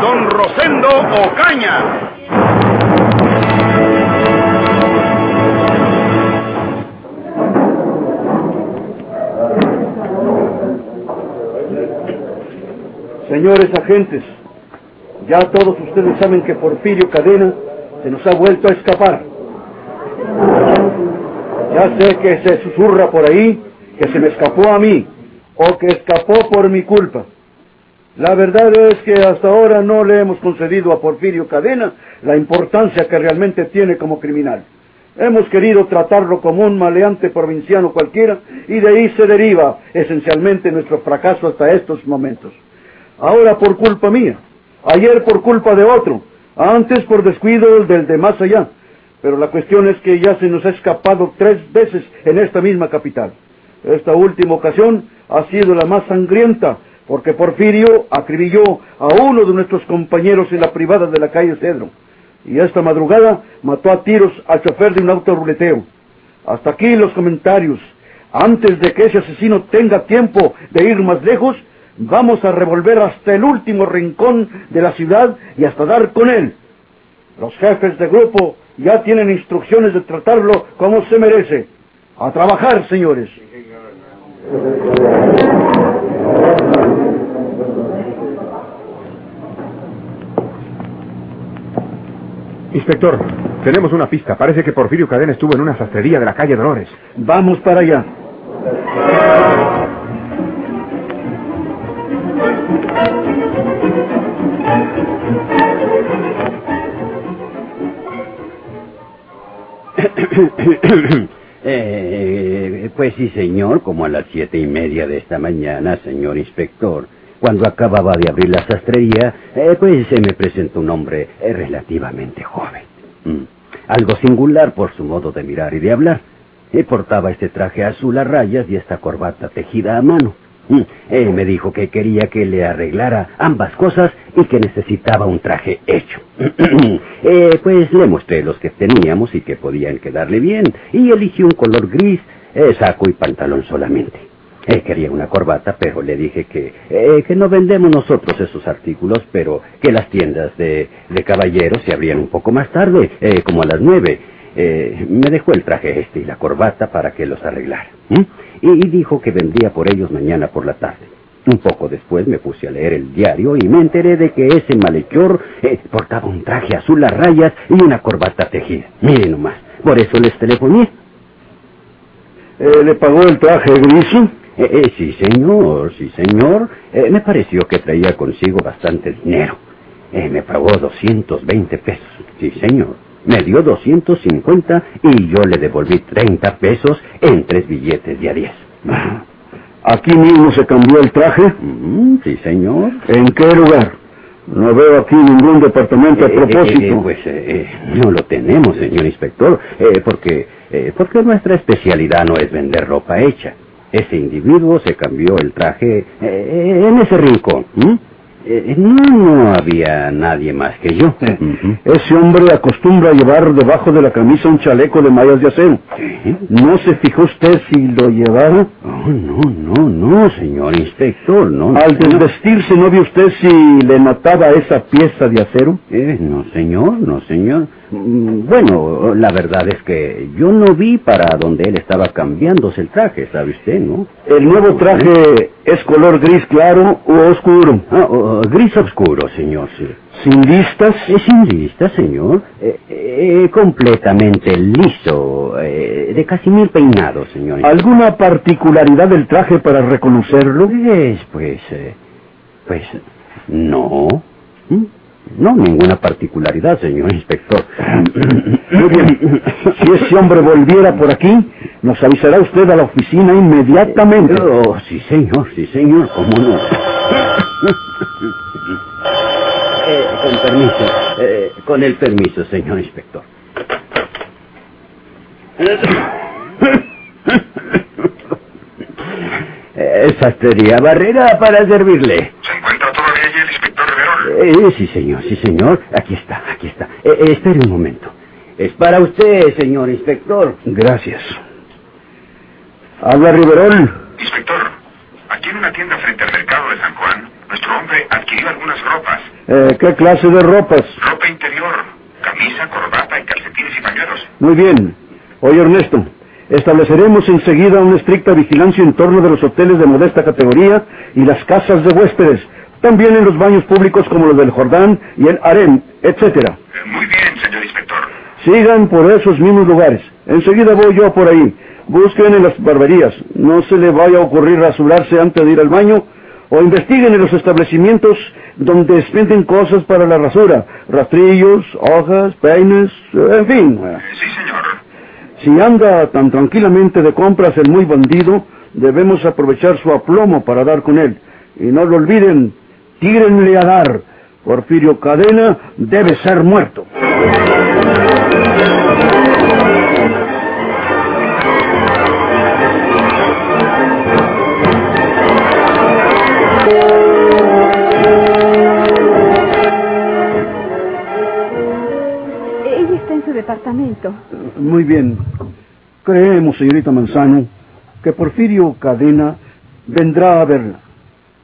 Don Rosendo Ocaña. Señores agentes, ya todos ustedes saben que Porfirio Cadena se nos ha vuelto a escapar. Ya sé que se susurra por ahí que se me escapó a mí o que escapó por mi culpa. La verdad es que hasta ahora no le hemos concedido a Porfirio Cadena la importancia que realmente tiene como criminal. Hemos querido tratarlo como un maleante provinciano cualquiera y de ahí se deriva esencialmente nuestro fracaso hasta estos momentos. Ahora por culpa mía, ayer por culpa de otro, antes por descuido del de más allá. Pero la cuestión es que ya se nos ha escapado tres veces en esta misma capital. Esta última ocasión ha sido la más sangrienta, porque Porfirio acribilló a uno de nuestros compañeros en la privada de la calle Cedro. Y esta madrugada mató a tiros al chofer de un auto ruleteo. Hasta aquí los comentarios. Antes de que ese asesino tenga tiempo de ir más lejos, vamos a revolver hasta el último rincón de la ciudad y hasta dar con él. Los jefes de grupo ya tienen instrucciones de tratarlo como se merece. A trabajar, señores. Inspector, tenemos una pista. Parece que Porfirio Cadena estuvo en una sastrería de la calle Dolores. Vamos para allá. Eh, pues sí, señor, como a las siete y media de esta mañana, señor inspector. Cuando acababa de abrir la sastrería, eh, pues se me presentó un hombre eh, relativamente joven. Mm. Algo singular por su modo de mirar y de hablar. Eh, portaba este traje azul a rayas y esta corbata tejida a mano. Mm. Eh, me dijo que quería que le arreglara ambas cosas y que necesitaba un traje hecho. Eh, pues le mostré los que teníamos y que podían quedarle bien y eligió un color gris, eh, saco y pantalón solamente. Eh, quería una corbata, pero le dije que, que no vendemos nosotros esos artículos, pero que las tiendas de, de caballeros se abrían un poco más tarde, como a las nueve. Me dejó el traje este y la corbata para que los arreglara. Y, dijo que vendría por ellos mañana por la tarde. Un poco después me puse a leer el diario y me enteré de que ese malhechor eh, portaba un traje azul a rayas y una corbata tejida. Miren nomás, por eso les telefoné. Eh, ¿Le pagó el traje gris? Eh, eh, sí, señor, sí, señor. Me pareció que traía consigo bastante dinero. Me pagó 220 pesos. Sí, señor. Me dio 250 y yo le devolví 30 pesos en tres billetes de a 10. Aquí mismo se cambió el traje. Mm, sí, señor. ¿En qué lugar? No veo aquí ningún departamento a Eh, eh, propósito. eh, pues eh, eh, no lo tenemos, señor inspector, porque, porque nuestra especialidad no es vender ropa hecha. Ese individuo se cambió el traje en ese rincón. ¿m? Eh, no, no había nadie más que yo. Eh. Ese hombre acostumbra llevar debajo de la camisa un chaleco de mallas de acero. Sí. ¿No se fijó usted si lo llevaba? Oh, no, no, no, señor inspector, no. Al desvestirse, ¿no vio usted si le notaba esa pieza de acero? Eh, no, señor, no, señor. Mm, Bueno, la verdad es que yo no vi para donde él estaba cambiándose el traje, ¿sabe usted, no? ¿El nuevo traje es color gris claro o oscuro? Ah, oh, gris oscuro, señor, sí. ¿Sin listas? Es sin lista, señor. Eh, eh, completamente liso, eh, de casi mil peinados, señor. ¿Alguna particularidad del traje para reconocerlo? Pues, pues, eh, pues, no. ¿Mm? No, ninguna particularidad, señor inspector. Muy bien. Si ese hombre volviera por aquí, nos avisará usted a la oficina inmediatamente. Oh, sí, señor, sí, señor, cómo no. Eh, con permiso, eh, con el permiso, señor inspector. Eh, Sastrería Barrera para servirle. ¿Se encuentra todavía allí el inspector Riverol? Eh, sí, señor, sí, señor. Aquí está, aquí está. Eh, eh, espere un momento. Es para usted, señor inspector. Gracias. Habla Riverol. Inspector, aquí en una tienda frente al mercado de San Juan, nuestro hombre adquirió algunas ropas. Eh, ¿Qué clase de ropas? Ropa interior, camisa, corbata y calcetines y pañuelos. Muy bien. Oye, Ernesto, estableceremos enseguida una estricta vigilancia en torno de los hoteles de modesta categoría y las casas de huéspedes, también en los baños públicos como los del Jordán y el Harem, etcétera. Eh, Muy bien, señor inspector. Sigan por esos mismos lugares. Enseguida voy yo por ahí. Busquen en las barberías. No se le vaya a ocurrir rasurarse antes de ir al baño. O investiguen en los establecimientos donde expenden cosas para la rasura. Rastrillos, hojas, peines, en fin. Eh, Sí, señor. Si anda tan tranquilamente de compras el muy bandido, debemos aprovechar su aplomo para dar con él. Y no lo olviden, tírenle a dar. Porfirio Cadena debe ser muerto. Ella está en su departamento. Muy bien. Creemos, señorita Manzano, que Porfirio Cadena vendrá a verla.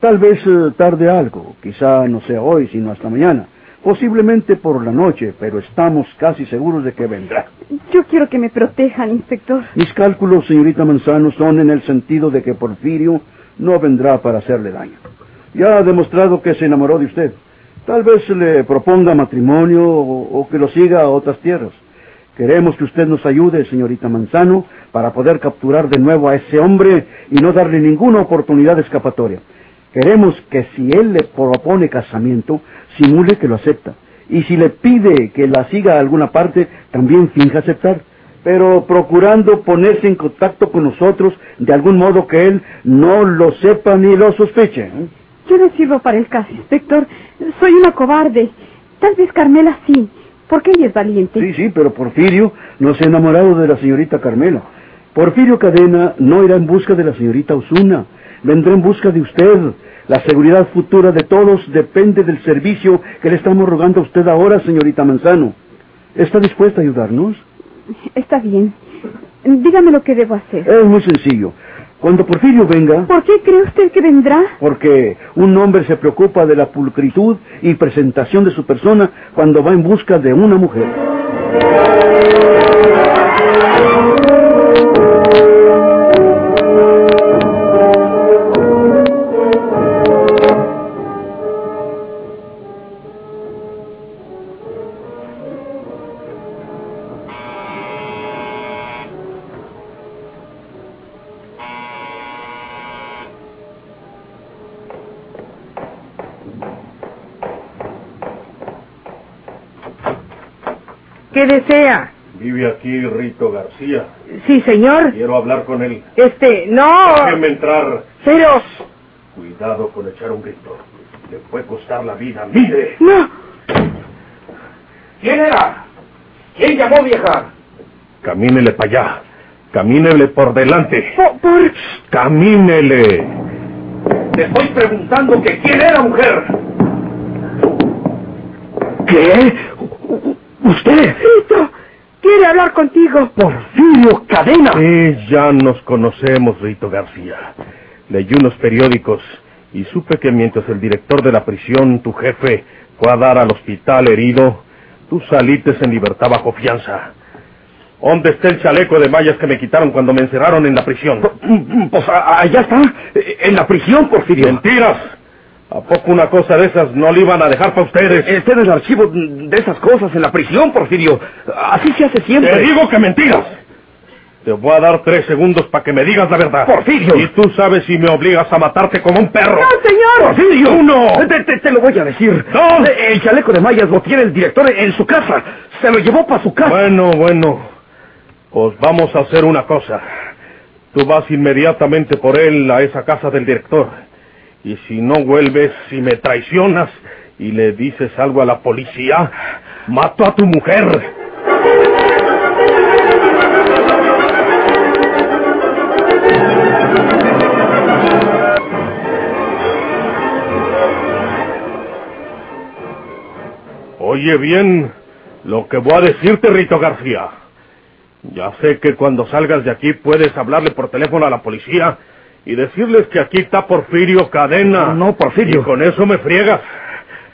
Tal vez eh, tarde algo, quizá no sea hoy, sino hasta mañana. Posiblemente por la noche, pero estamos casi seguros de que vendrá. Yo quiero que me protejan, inspector. Mis cálculos, señorita Manzano, son en el sentido de que Porfirio no vendrá para hacerle daño. Ya ha demostrado que se enamoró de usted. Tal vez le proponga matrimonio o, o que lo siga a otras tierras. Queremos que usted nos ayude, señorita Manzano, para poder capturar de nuevo a ese hombre y no darle ninguna oportunidad de escapatoria. Queremos que si él le propone casamiento, simule que lo acepta. Y si le pide que la siga a alguna parte, también finja aceptar. Pero procurando ponerse en contacto con nosotros de algún modo que él no lo sepa ni lo sospeche. ¿eh? Yo no sirvo para el caso, inspector. Soy una cobarde. Tal vez Carmela sí, porque ella es valiente. Sí, sí, pero Porfirio no se ha enamorado de la señorita Carmela. Porfirio Cadena no irá en busca de la señorita Osuna, vendrá en busca de usted. La seguridad futura de todos depende del servicio que le estamos rogando a usted ahora, señorita Manzano. ¿Está dispuesta a ayudarnos? Está bien. Dígame lo que debo hacer. Es muy sencillo. Cuando Porfirio venga, ¿Por qué cree usted que vendrá? porque un hombre se preocupa de la pulcritud y presentación de su persona cuando va en busca de una mujer. ¿Qué desea? Vive aquí Rito García. Sí, señor. Quiero hablar con él. Este, no. Déjeme entrar. Pero, Cuidado con echar un grito. Le puede costar la vida. ¡Mire! no. ¿Quién era? ¿Quién llamó vieja? Camínele para allá. Camínele por delante. Por, por- Camínele. Te estoy preguntando que quién era mujer. ¿Qué? ¿Usted? Rito, quiere hablar contigo. Porfirio Cadena. Sí, ya nos conocemos, Rito García. Leí unos periódicos y supe que mientras el director de la prisión, tu jefe, fue a dar al hospital herido, tú saliste en libertad bajo fianza. ¿Dónde está el chaleco de mallas que me quitaron cuando me encerraron en la prisión? Pues allá está, en la prisión, Porfirio. ¡Mentiras! ¿A poco una cosa de esas no le iban a dejar para ustedes? Está en el archivo de esas cosas en la prisión, Porfirio. Así se hace siempre. Te digo que mentiras. Te voy a dar tres segundos para que me digas la verdad. Porfirio. Y tú sabes si me obligas a matarte como un perro. No, señor. ¡Porfirio! ¡Uno! Te, te- te lo voy a decir. ¡Dos! El chaleco de mallas lo tiene el director en su casa. Se lo llevó para su casa. Bueno, bueno. Pues vamos a hacer una cosa. Tú vas inmediatamente por él a esa casa del director. Y si no vuelves y me traicionas, y le dices algo a la policía, mato a tu mujer. Oye bien lo que voy a decirte, Rito García. Ya sé que cuando salgas de aquí puedes hablarle por teléfono a la policía y decirles que aquí está Porfirio Cadena. No, Porfirio. Y con eso me friegas.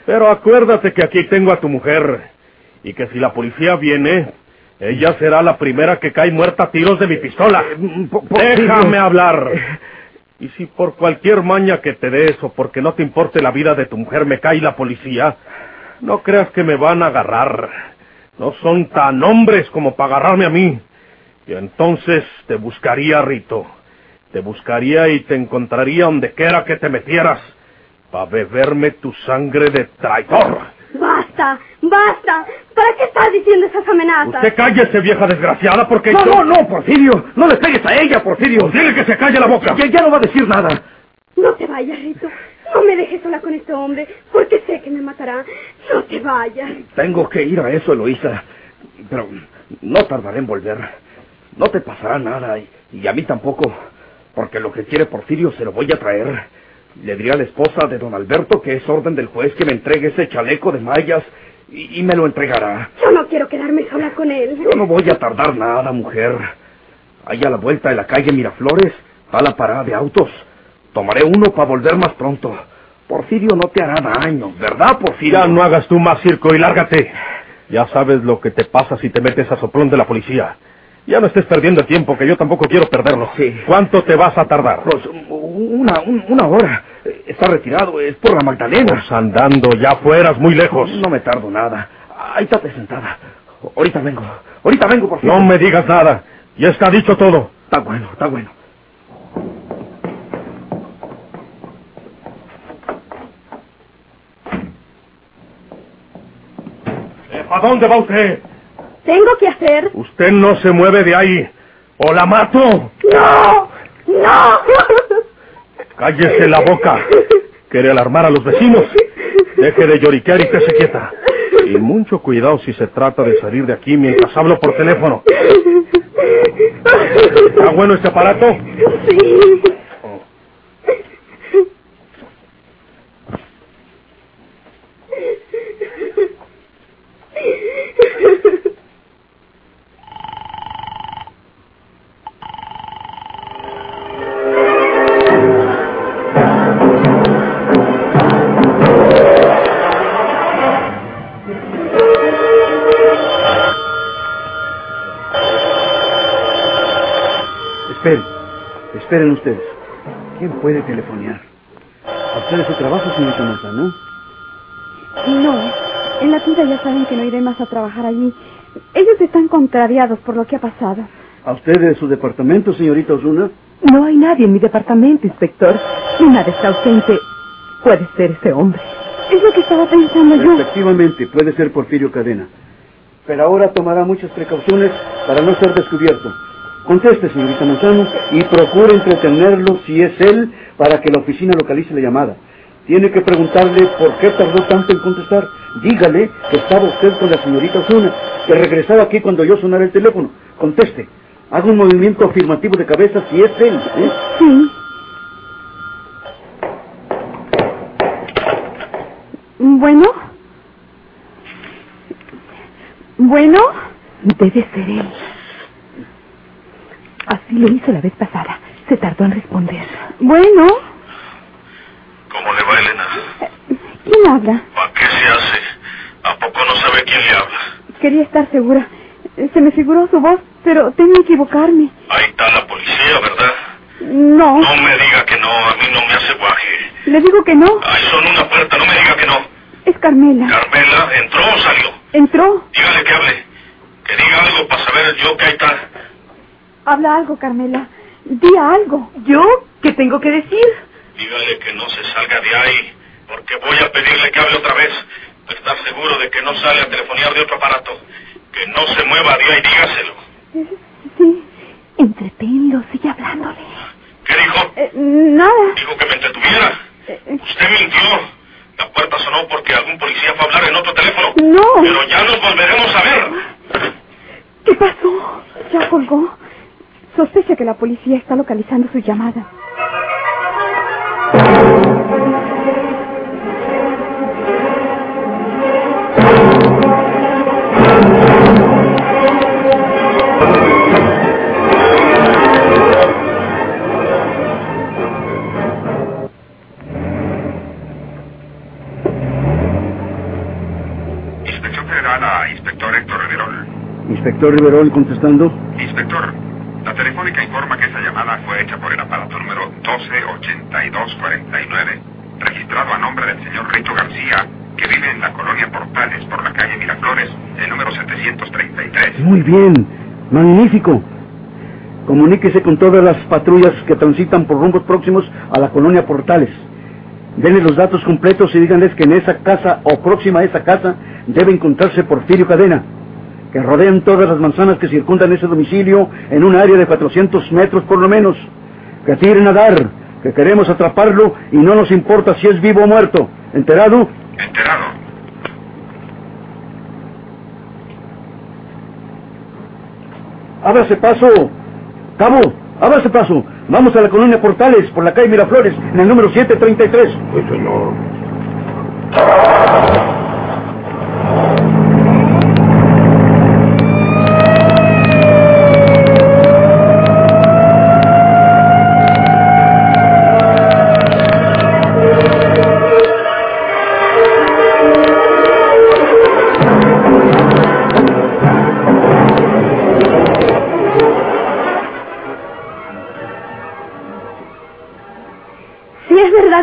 Pero acuérdate que aquí tengo a tu mujer y que si la policía viene, ella será la primera que cae muerta a tiros de mi pistola. Eh, Porfirio. Déjame hablar. Y si por cualquier maña que te des o porque no te importe la vida de tu mujer me cae la policía, no creas que me van a agarrar. No son tan hombres como para agarrarme a mí. Y entonces te buscaría, Rito. Te buscaría y te encontraría donde quiera que te metieras. Para beberme tu sangre de traidor. Basta, basta. ¿Para qué estás diciendo esas amenazas? Usted cállese, vieja desgraciada, porque No, yo... no, no, Porfirio. No le pegues a ella, Porfirio. Pues dile que se calle la boca. Ya, ya no va a decir nada. No te vayas, Rito. No me dejes sola con este hombre, porque sé que me matará. No te vayas. Tengo que ir a eso, Eloísa. Pero no tardaré en volver. No te pasará nada y, y a mí tampoco. Porque lo que quiere Porfirio se lo voy a traer. Le diré a la esposa de don Alberto que es orden del juez que me entregue ese chaleco de mallas y, y me lo entregará. Yo no quiero quedarme sola con él. Yo no voy a tardar nada, mujer. Ahí a la vuelta de la calle Miraflores está la parada de autos. Tomaré uno para volver más pronto. Porfirio no te hará daño, ¿verdad, Porfirio? Ya no hagas tú más circo y lárgate. Ya sabes lo que te pasa si te metes a soplón de la policía. Ya no estés perdiendo el tiempo, que yo tampoco quiero perderlo. Sí. ¿Cuánto te vas a tardar? Pues una, un- una hora. Eh, Está retirado, es por la Magdalena. Pues andando, ya fueras muy lejos. No me tardo nada. Ahí estate sentada. Ahorita vengo. Ahorita vengo, por favor. No me digas nada. Ya está dicho todo. Está bueno, está bueno. ¿A dónde va usted? Tengo que hacer. Usted no se mueve de ahí. ¡O la mato! ¡No! ¡No! Cállese la boca. ¿Quiere alarmar a los vecinos? Deje de lloriquear y se quieta. Y mucho cuidado si se trata de salir de aquí mientras hablo por teléfono. ¿Está bueno este aparato? Sí. Esperen ustedes. ¿Quién puede telefonear? ¿A ustedes su trabajo, señorita Manzano? No, en la tienda ya saben que no iré más a trabajar allí. Ellos están contrariados por lo que ha pasado. ¿A usted de su departamento, señorita Osuna? No hay nadie en mi departamento, inspector. Nada está ausente, puede ser ese hombre. Es lo que estaba pensando yo. Efectivamente, puede ser Porfirio Cadena. Pero ahora tomará muchas precauciones para no ser descubierto. Conteste, señorita Manzano, y procure entretenerlo si es él para que la oficina localice la llamada. Tiene que preguntarle por qué tardó tanto en contestar. Dígale que estaba usted con la señorita Osuna, que regresaba aquí cuando yo sonara el teléfono. Conteste. Haga un movimiento afirmativo de cabeza si es él. ¿eh? Sí. Bueno. Bueno. Debe ser él. Así lo hizo la vez pasada. Se tardó en responder. Bueno. ¿Cómo le va, Elena? ¿Quién habla? ¿Para qué se hace? ¿A poco no sabe quién le habla? Quería estar segura. Se me figuró su voz, pero temo equivocarme. Ahí está la policía, ¿verdad? No. No me diga que no, a mí no me hace guaje. Le digo que no. Ahí son una puerta, no me diga que no. Es Carmela. Carmela, ¿entró o salió? Entró. Dígale que hable. Que diga algo para saber yo que ahí está. Habla algo, Carmela. Di algo. ¿Yo? ¿Qué tengo que decir? Dígale que no se salga de ahí, porque voy a pedirle que hable otra vez. Estar seguro de que no sale a telefonear de otro aparato. Que no se mueva de ahí, dígaselo. Sí. Entretenlo, sigue hablándole. ¿Qué dijo? Eh, nada. Dijo que me entretuviera. Eh, eh, Usted mintió. La puerta sonó porque algún policía fue a hablar en otro teléfono. No. Pero ya nos volveremos a ver. ¿Qué pasó? Ya colgó. Sospecha que la policía está localizando su llamada. Inspección Federal a Inspector Héctor Riverol. Inspector Riverol contestando. Inspector, la telefónica informa que esa llamada fue hecha por el aparato número 128249, registrado a nombre del señor Rito García, que vive en la colonia Portales, por la calle Miraflores, el número 733. Muy bien. Magnífico. Comuníquese con todas las patrullas que transitan por rumbos próximos a la colonia Portales. Denle los datos completos y díganles que en esa casa o próxima a esa casa debe encontrarse Porfirio Cadena, que rodean todas las manzanas que circundan ese domicilio en un área de 400 metros por lo menos. Que tiren a dar, que queremos atraparlo y no nos importa si es vivo o muerto. ¿Enterado? Enterado. Ábrase paso. Cabo, ábrase paso. Vamos a la colonia Portales por la calle Miraflores en el número 733. Sí, señor.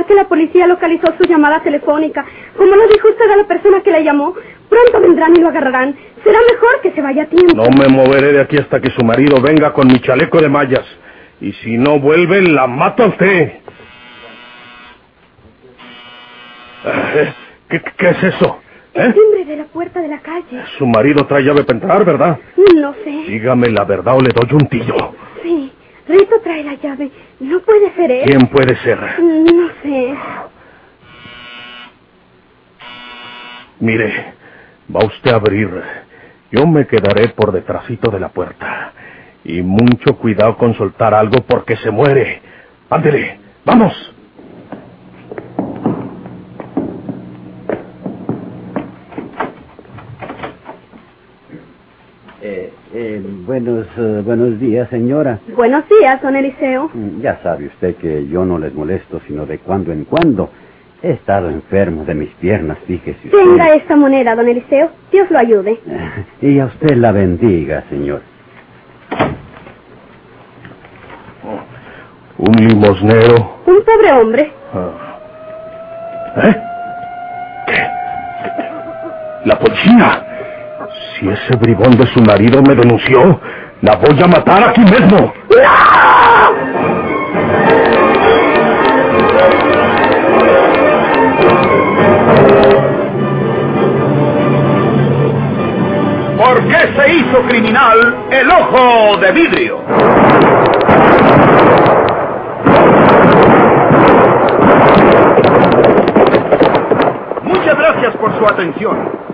Que la policía localizó su llamada telefónica, como lo dijo usted a la persona que la llamó, pronto vendrán y lo agarrarán. Será mejor que se vaya a tiempo. No me moveré de aquí hasta que su marido venga con mi chaleco de mallas. Y si no vuelve, la mato a usted. Eh, ¿Qué, qué es eso? El ¿Eh? timbre de la puerta de la calle. Su marido trae llave para entrar, ¿verdad? No sé. Dígame la verdad o le doy un tillo. Sí, Rito trae la llave. No puede ser él. ¿Quién puede ser? No sé. Mire, va usted a abrir. Yo me quedaré por detrásito de la puerta. Y mucho cuidado con soltar algo porque se muere. Ándele, vamos. Eh, eh, buenos, eh, buenos días, señora. Buenos días, don Eliseo. Mm, Ya sabe usted que yo no les molesto sino de cuando en cuando. He estado enfermo de mis piernas, fíjese usted. Tenga esta moneda, don Eliseo. Dios lo ayude. Y a usted la bendiga, señor. Un limosnero. Un pobre hombre. ¿Eh? ¿Qué? La policía. Si ese bribón de su marido me denunció, la voy a matar aquí mismo. ¿Por qué se hizo criminal el ojo de vidrio? Muchas gracias por su atención.